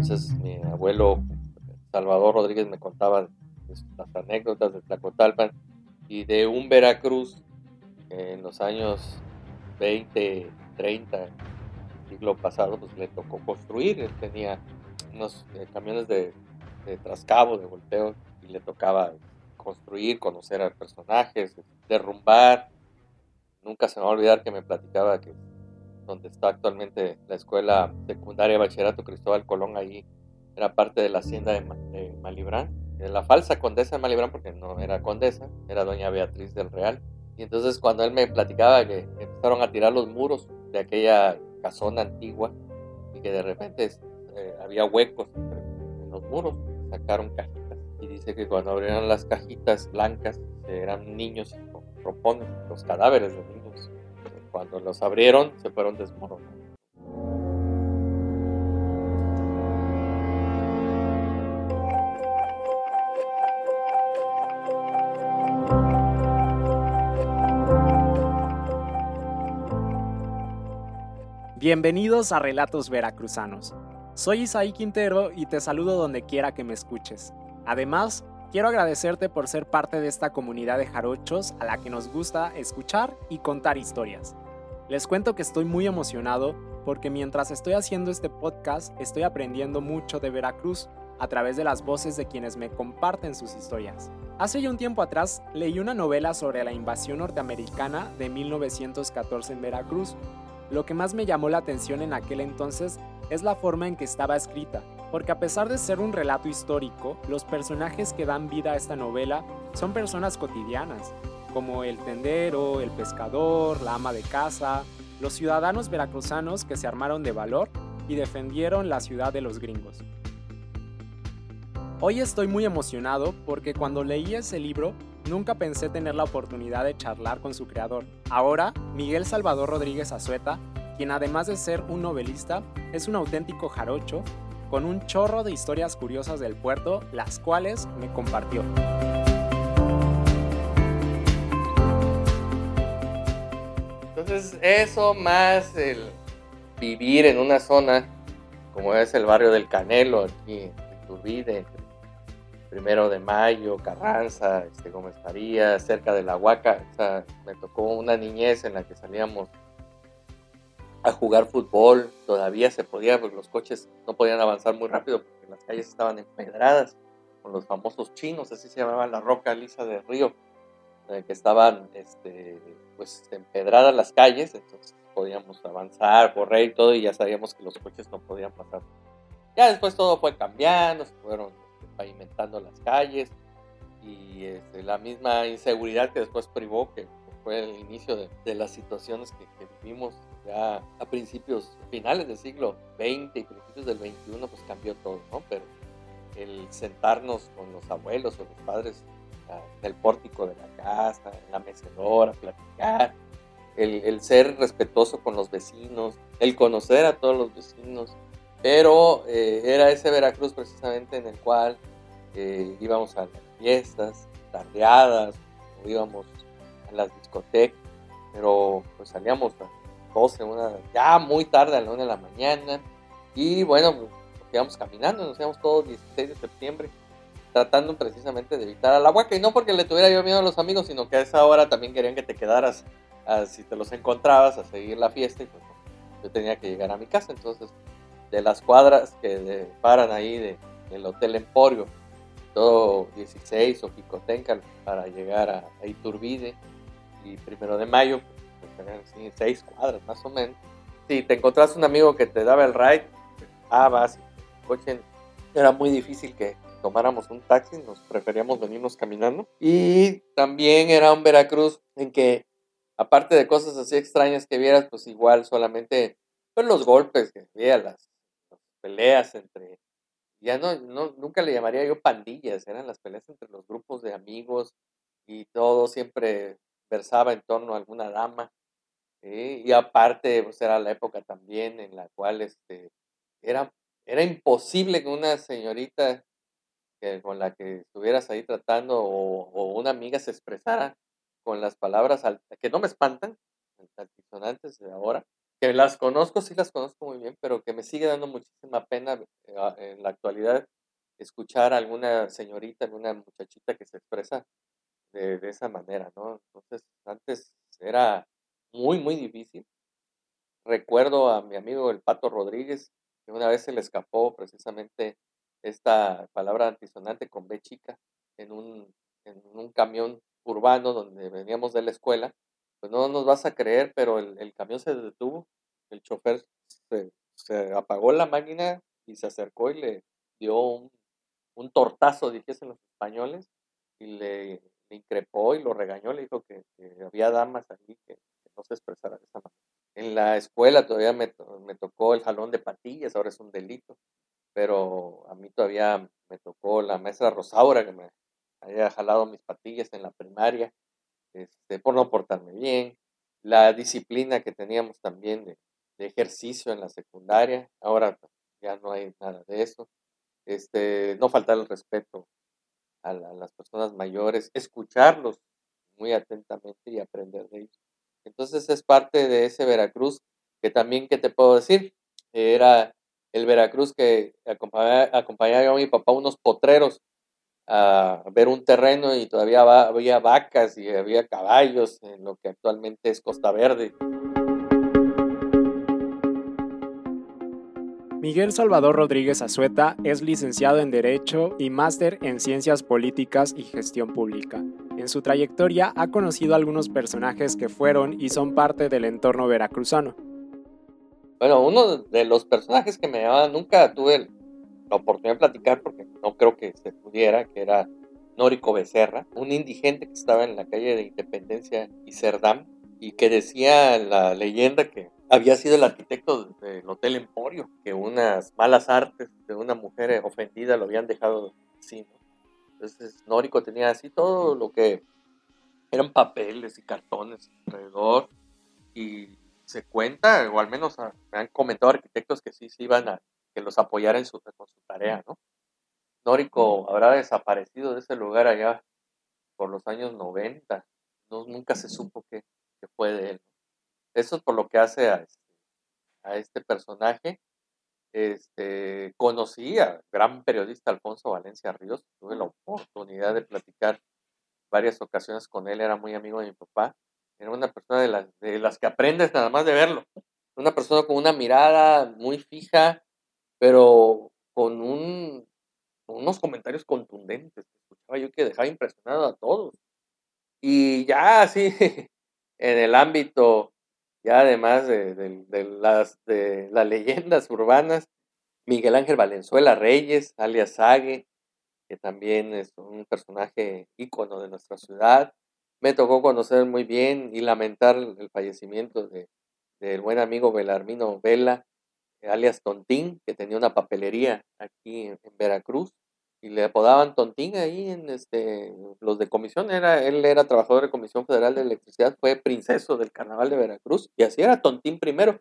Entonces mi abuelo Salvador Rodríguez me contaba las anécdotas de Tlacotalpan y de un Veracruz en los años 20, 30, siglo pasado, pues le tocó construir. Él tenía unos eh, camiones de, de, trascabo, de volteo, y le tocaba construir, conocer a personajes, derrumbar. Nunca se me va a olvidar que me platicaba que donde está actualmente la escuela secundaria Bachillerato Cristóbal Colón, ahí era parte de la hacienda de, Malibrán, de la falsa condesa de Malibrán, porque no era condesa, era doña Beatriz del Real. Y entonces cuando él me platicaba que empezaron a tirar los muros de aquella casona antigua y que de repente eh, había huecos en los muros, sacaron cajitas. Y dice que cuando abrieron las cajitas blancas eran niños con proponen, los cadáveres de niños. Cuando los abrieron se fueron desmoronando. Bienvenidos a Relatos Veracruzanos. Soy Isaí Quintero y te saludo donde quiera que me escuches. Además, quiero agradecerte por ser parte de esta comunidad de jarochos a la que nos gusta escuchar y contar historias. Les cuento que estoy muy emocionado porque mientras estoy haciendo este podcast estoy aprendiendo mucho de Veracruz a través de las voces de quienes me comparten sus historias. Hace ya un tiempo atrás leí una novela sobre la invasión norteamericana de 1914 en Veracruz lo que más me llamó la atención en aquel entonces es la forma en que estaba escrita, porque a pesar de ser un relato histórico, los personajes que dan vida a esta novela son personas cotidianas, como el tendero, el pescador, la ama de casa, los ciudadanos veracruzanos que se armaron de valor y defendieron la ciudad de los gringos. Hoy estoy muy emocionado porque cuando leí ese libro nunca pensé tener la oportunidad de charlar con su creador. Ahora, Miguel Salvador Rodríguez Azueta, quien además de ser un novelista, es un auténtico jarocho, con un chorro de historias curiosas del puerto, las cuales me compartió. Entonces, eso más el vivir en una zona como es el barrio del Canelo, aquí en Turbide, Primero de Mayo, Carranza, este, Gómez Farías, cerca de la Huaca. O sea, me tocó una niñez en la que salíamos a jugar fútbol. Todavía se podía, porque los coches no podían avanzar muy rápido porque las calles estaban empedradas con los famosos chinos, así se llamaba la roca lisa del río, que estaban este, pues, empedradas las calles, entonces podíamos avanzar, correr y todo, y ya sabíamos que los coches no podían pasar. Ya después todo fue cambiando, se fueron pavimentando las calles y este, la misma inseguridad que después privó, que fue el inicio de, las situaciones que, vivimos ya a principios, finales del siglo XX y principios del XXI, pues cambió todo, ¿no? Pero el sentarnos con los abuelos o los padres en el pórtico de la casa, en la mecedora, platicar, el, el, ser respetuoso con los vecinos, el conocer a todos los vecinos, pero eh, era ese Veracruz precisamente en el cual eh, íbamos a las fiestas, tardeadas, o íbamos a las discotecas, pero pues salíamos a 12, una, ya muy tarde a la 1 de la mañana, y bueno, pues, nos íbamos caminando, nos íbamos todos 16 de septiembre, tratando precisamente de evitar a la huaca, y no porque le tuviera yo miedo a los amigos, sino que a esa hora también querían que te quedaras, si te los encontrabas, a seguir la fiesta, y pues yo tenía que llegar a mi casa, entonces de las cuadras que paran ahí de, del Hotel Emporio todo 16 o Picotenca para llegar a, Iturbide y primero de mayo, pues, seis cuadras más o menos. Si te encontrás un amigo que te daba el ride, ah, vas, coche, era muy difícil que tomáramos un taxi, nos preferíamos venirnos caminando. Y también era un Veracruz en que, aparte de cosas así extrañas que vieras, pues igual solamente pues, los golpes que las peleas entre ya no, nunca le llamaría yo pandillas, eran las peleas entre los grupos de amigos y todo siempre versaba en torno a alguna dama. Y aparte, pues era la época también en la cual este, era, era imposible que una señorita que, con la que estuvieras ahí tratando o, una amiga se expresara con las palabras que no me espantan, altisonantes de ahora, que las conozco, sí las conozco muy bien, pero que me sigue dando muchísima pena eh, en la actualidad escuchar a alguna señorita, alguna muchachita que se expresa de, esa manera, ¿no? Entonces, antes era muy, muy difícil. Recuerdo a mi amigo el Pato Rodríguez, que una vez se le escapó precisamente esta palabra antisonante con B chica en un, en un camión urbano donde veníamos de la escuela. Pues no nos vas a creer, pero el, el camión se detuvo, el chofer se, se, apagó la máquina y se acercó y le dio un, un tortazo, dijesen los españoles, y le, le, increpó y lo regañó, le dijo que, que había damas allí que, que, no se expresara de esa manera. En la escuela todavía me, me tocó el jalón de patillas, ahora es un delito pero a mí todavía me tocó la maestra Rosaura que me había jalado mis patillas en la primaria este, por no portarme bien, la disciplina que teníamos también de, de ejercicio en la secundaria, ahora ya no hay nada de eso, este, no faltar el respeto a, la, a las personas mayores, escucharlos muy atentamente y aprender de ellos. Entonces es parte de ese Veracruz que también, ¿qué te puedo decir? Era el Veracruz que acompañaba, acompañaba a mi papá unos potreros a ver un terreno y todavía había vacas y había caballos en lo que actualmente es Costa Verde. Miguel Salvador Rodríguez Azueta es licenciado en Derecho y máster en Ciencias Políticas y Gestión Pública. En su trayectoria ha conocido algunos personajes que fueron y son parte del entorno veracruzano. Bueno, uno de los personajes que me llamaban, nunca tuve la oportunidad de platicar porque no creo que se pudiera, que era Nórico Becerra, un indigente que estaba en la calle de Independencia y Cerdán y que decía la leyenda que había sido el arquitecto del Hotel Emporio, que unas malas artes de una mujer ofendida lo habían dejado así. ¿no? Entonces Nórico tenía así todo lo que eran papeles y cartones alrededor y se cuenta, o al menos me han comentado arquitectos que sí se iban a que los apoyara en su, con su tarea, ¿no? Nórico habrá desaparecido de ese lugar allá por los años 90, no, nunca se supo qué, fue de él. Eso es por lo que hace a este, a este personaje. Este, conocí al gran periodista Alfonso Valencia Ríos, tuve la oportunidad de platicar varias ocasiones con él, era muy amigo de mi papá, era una persona de las, de las que aprendes nada más de verlo. Una persona con una mirada muy fija, pero con, un, unos comentarios contundentes. Escuchaba yo que dejaba impresionado a todos. Y ya así, en el ámbito, ya además de, las, de las leyendas urbanas, Miguel Ángel Valenzuela Reyes, alias Sague, que también es un personaje ícono de nuestra ciudad. Me tocó conocer muy bien y lamentar el fallecimiento de, del buen amigo Belarmino Vela, alias Tontín, que tenía una papelería aquí en, Veracruz y le apodaban Tontín ahí en este los de comisión era él era trabajador de Comisión Federal de Electricidad, fue princeso del Carnaval de Veracruz y así era Tontín primero.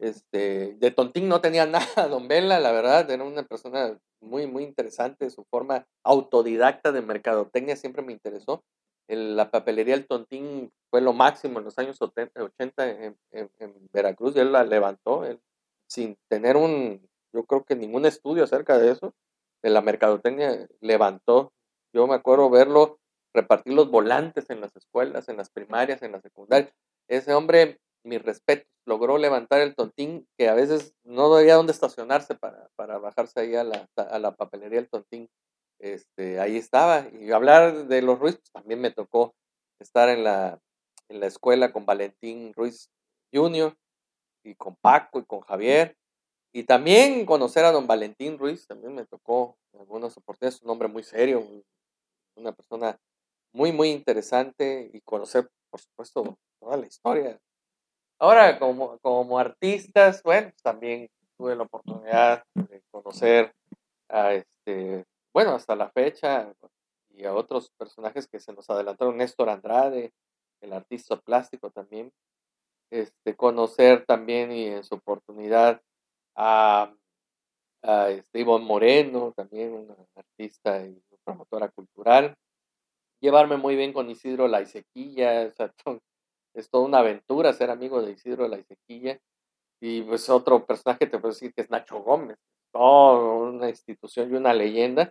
Este, de Tontín no tenía nada, Don Vela, la verdad, era una persona muy muy interesante, su forma autodidacta de mercadotecnia siempre me interesó la papelería El Tontín fue lo máximo en los años 80 en, en, en Veracruz y él la levantó él, sin tener un, yo creo que ningún estudio acerca de eso, de la mercadotecnia, levantó. Yo me acuerdo verlo repartir los volantes en las escuelas, en las primarias, en las secundarias. Ese hombre, mi respeto, logró levantar el tontín que a veces no había dónde estacionarse para, para bajarse ahí a la, a la papelería El Tontín este, ahí estaba. Y hablar de los Ruiz, pues, también me tocó estar en la, en la escuela con Valentín Ruiz Jr. y con Paco y con Javier. Y también conocer a don Valentín Ruiz, también me tocó en algunas oportunidades, un hombre muy serio, una persona muy, muy interesante y conocer, por supuesto, toda la historia. Ahora, como, como artistas, bueno, también tuve la oportunidad de conocer a este bueno, hasta la fecha, y a otros personajes que se nos adelantaron, Néstor Andrade, el artista plástico también, este, conocer también y en su oportunidad a, a Moreno, también una artista y promotora cultural, llevarme muy bien con Isidro Laisequilla, o es toda una aventura ser amigo de Isidro Laisequilla. Y pues otro personaje te puedo decir que es Nacho Gómez, oh, una institución y una leyenda.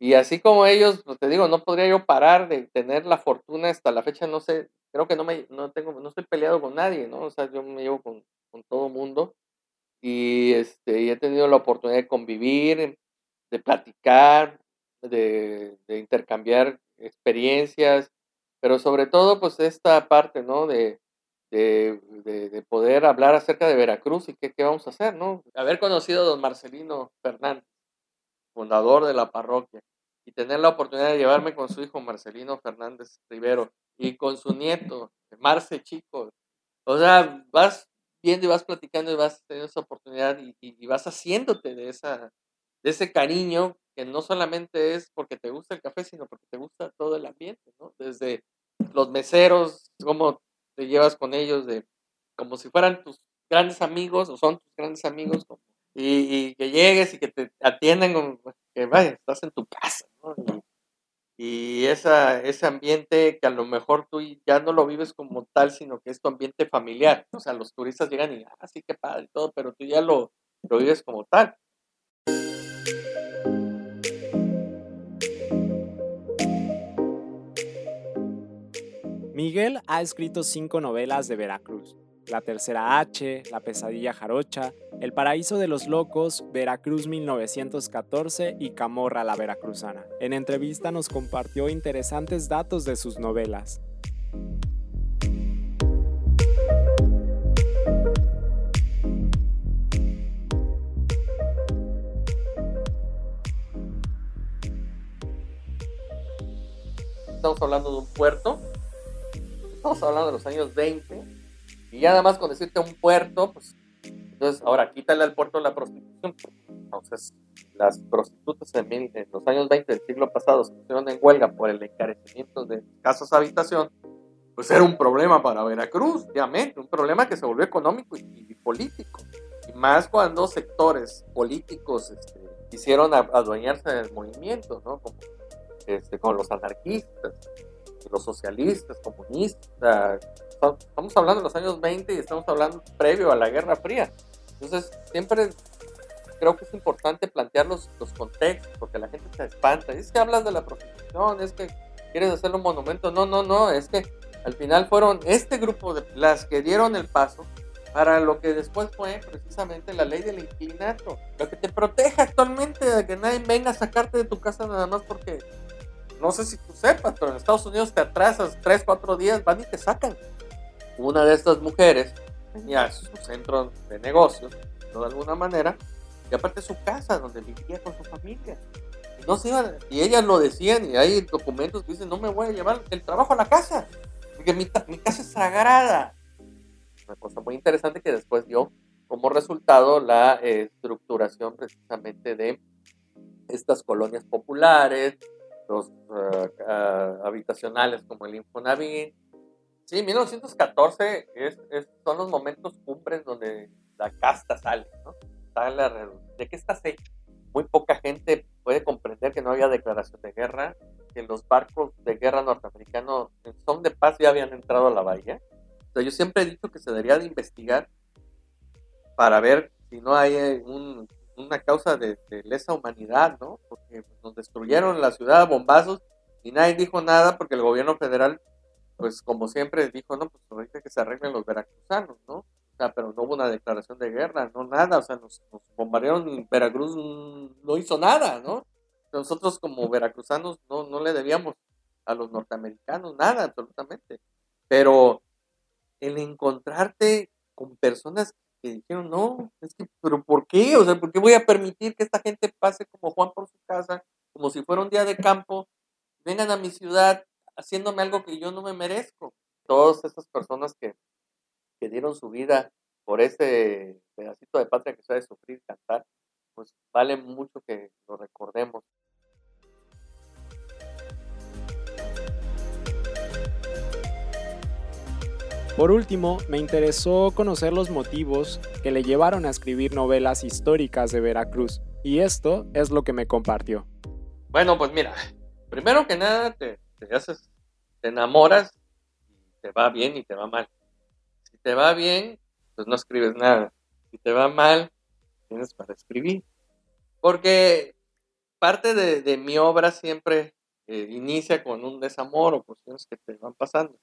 Y así como ellos, pues te digo, no podría yo parar de tener la fortuna hasta la fecha, no sé, creo que no me, no tengo, no estoy peleado con nadie, ¿no? O sea, yo me llevo con, con todo mundo y este, y he tenido la oportunidad de convivir, de platicar, de, intercambiar experiencias, pero sobre todo, pues esta parte, ¿no? De, de, de, poder hablar acerca de Veracruz y qué, qué vamos a hacer, ¿no? Haber conocido a don Marcelino Fernández, fundador de la parroquia, y tener la oportunidad de llevarme con su hijo Marcelino Fernández Rivero y con su nieto, Marce Chico. O sea, vas viendo y vas platicando y vas teniendo esa oportunidad y, vas haciéndote de, esa, de ese cariño que no solamente es porque te gusta el café, sino porque te gusta todo el ambiente, ¿no? Desde los meseros, cómo te llevas con ellos, de como si fueran tus grandes amigos o son tus grandes amigos, y, que llegues y que te atiendan como que vaya, estás en tu casa, ¿no? Y, esa, ese ambiente que a lo mejor tú ya no lo vives como tal, sino que es tu ambiente familiar. O sea, los turistas llegan y, ah, sí, qué padre y todo, pero tú ya lo, lo vives como tal. Miguel ha escrito cinco novelas de Veracruz. La Tercera H, La Pesadilla Jarocha, El Paraíso de los Locos, Veracruz 1914 y Camorra la Veracruzana. En entrevista nos compartió interesantes datos de sus novelas. Estamos hablando de un puerto estamos hablando de los años 20, y ya nada más con decirte un puerto, pues entonces ahora quítale al puerto la prostitución. Entonces, las prostitutas en, los años 20 del siglo pasado se pusieron en huelga por el encarecimiento de casas habitación, pues era un problema para Veracruz, obviamente, un problema que se volvió económico y, político. Y más cuando sectores políticos este, quisieron adueñarse del movimiento, ¿no? Como, este, con los anarquistas, los socialistas, comunistas. Estamos hablando de los años 20 y estamos hablando previo a la Guerra Fría. Entonces, siempre creo que es importante plantear los, los contextos, porque la gente se espanta. Es que hablas de la prostitución, es que quieres hacer un monumento. No, no, no, es que al final fueron este grupo de las que dieron el paso para lo que después fue precisamente la ley del inclinato, lo que te protege actualmente de que nadie venga a sacarte de tu casa nada más porque no sé si tú sepas, pero en Estados Unidos te atrasas 3, 4 días, van y te sacan. Una de estas mujeres tenía su centro de negocios, de alguna manera, y aparte su casa donde vivía con su familia. Y, no se iban, y ellas lo decían, y hay documentos que dicen, no me voy a llevar el trabajo a la casa, porque mi, mi casa es sagrada. Una cosa muy interesante que después dio como resultado la estructuración precisamente de estas colonias populares, los eh, habitacionales como el Infonavit. Sí, 1914 es, son los momentos cumbres donde la casta sale, ¿no? ¿De qué estás hecho? Muy poca gente puede comprender que no había declaración de guerra, que los barcos de guerra norteamericanos son de paz ya habían entrado a la bahía. O yo siempre he dicho que se debería de investigar para ver si no hay eh, un una causa de, lesa humanidad, ¿no? Porque nos destruyeron la ciudad a bombazos y nadie dijo nada porque el gobierno federal, pues como siempre, dijo, no, pues ahorita que se arreglen los veracruzanos, ¿no? O sea, pero no hubo una declaración de guerra, no nada, o sea, nos, bombardearon y Veracruz no hizo nada, ¿no? Nosotros como veracruzanos no, no le debíamos a los norteamericanos nada, absolutamente. Pero el encontrarte con personas que dijeron, no, es que, pero ¿por qué? O sea, ¿por qué voy a permitir que esta gente pase como Juan por su casa, como si fuera un día de campo, vengan a mi ciudad haciéndome algo que yo no me merezco? Todas esas personas que, que dieron su vida por ese pedacito de patria que de sufrir cantar, pues vale mucho que lo recordemos. Por último, me interesó conocer los motivos que le llevaron a escribir novelas históricas de Veracruz, y esto es lo que me compartió. Bueno, pues mira, primero que nada te, te haces, te enamoras y te va bien y te va mal. Si te va bien, pues no escribes nada. Si te va mal, tienes para escribir. Porque parte de, mi obra siempre eh, inicia con un desamor o cuestiones que te van pasando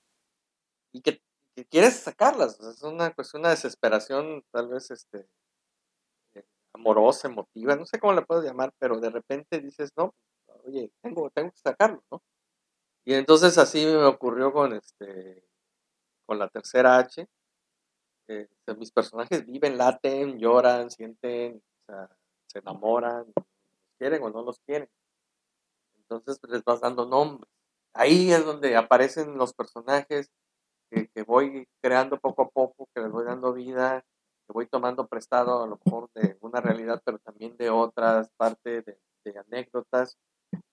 y que, quieres sacarlas. es una cuestión, una desesperación tal vez este, amorosa, emotiva, no sé cómo la puedo llamar, pero de repente dices, no, oye, tengo, tengo que sacarlo, ¿no? Y entonces así me ocurrió con, este, con la tercera H. Eh, mis personajes viven, laten, lloran, sienten, se enamoran, quieren o no los quieren. Entonces pues, les vas dando nombres. Ahí es donde aparecen los personajes que, voy creando poco a poco, que les voy dando vida, que voy tomando prestado a lo mejor de una realidad, pero también de otras, parte de, de anécdotas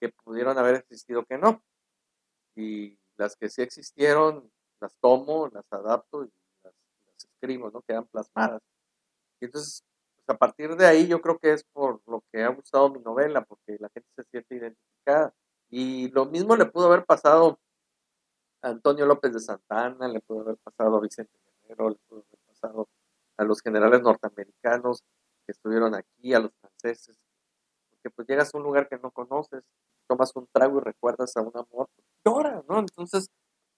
que pudieron haber existido que no. Y las que sí existieron, las tomo, las adapto y las, escribo, ¿no? Quedan plasmadas. Y entonces, pues, a partir de ahí yo creo que es por lo que ha gustado mi novela, porque la gente se siente identificada. Y lo mismo le pudo haber pasado a Antonio López de Santana, le pudo haber pasado a Vicente Guerrero, le pudo haber pasado a los generales norteamericanos que estuvieron aquí, a los franceses, porque pues llegas a un lugar que no conoces, tomas un trago y recuerdas a un amor, pues, llora, ¿no? Entonces,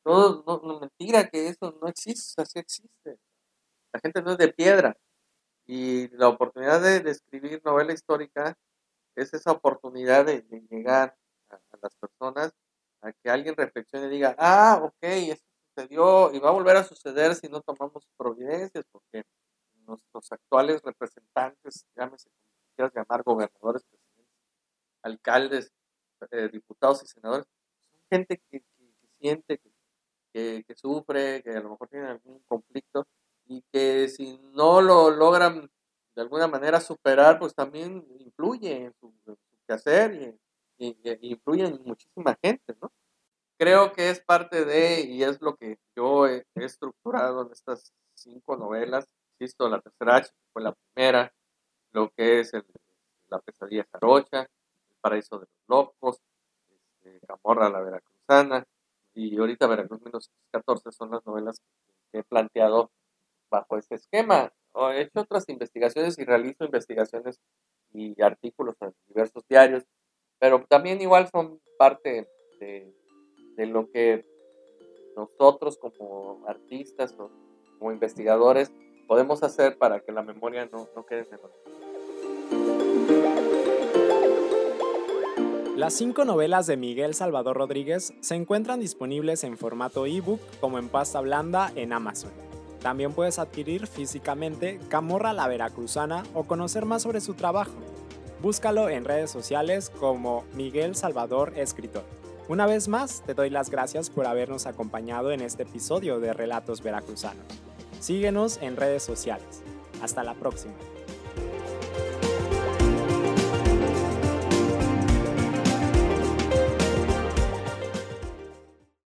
no, no, no, mentira que eso no existe, así existe. La gente no es de piedra. Y la oportunidad de, escribir novela histórica es esa oportunidad de, llegar a, las personas a que alguien reflexione y diga, ah, ok, esto sucedió y va a volver a suceder si no tomamos providencias, porque nuestros actuales representantes, llámese como quieras llamar, gobernadores, alcaldes, eh, diputados y senadores, son gente que, siente, que, sufre, que a lo mejor tiene algún conflicto y que si no lo logran de alguna manera superar, pues también influye en su, quehacer y, influye en muchísima gente, ¿no? Creo que es parte de, y es lo que yo he, estructurado en estas cinco novelas, insisto, la tercera H, fue la primera, lo que es la pesadilla jarocha, el paraíso de los locos, este, Camorra la veracruzana, y ahorita Veracruz 1914 son las novelas que he planteado bajo este esquema. He hecho otras investigaciones y realizo investigaciones y artículos en diversos diarios, pero también igual son parte de, lo que nosotros como artistas o como investigadores podemos hacer para que la memoria no, no quede en el Las cinco novelas de Miguel Salvador Rodríguez se encuentran disponibles en formato ebook como en pasta blanda en Amazon. También puedes adquirir físicamente Camorra la Veracruzana o conocer más sobre su trabajo. Búscalo en redes sociales como Miguel Salvador Escritor. Una vez más, te doy las gracias por habernos acompañado en este episodio de Relatos Veracruzanos. Síguenos en redes sociales. Hasta la próxima.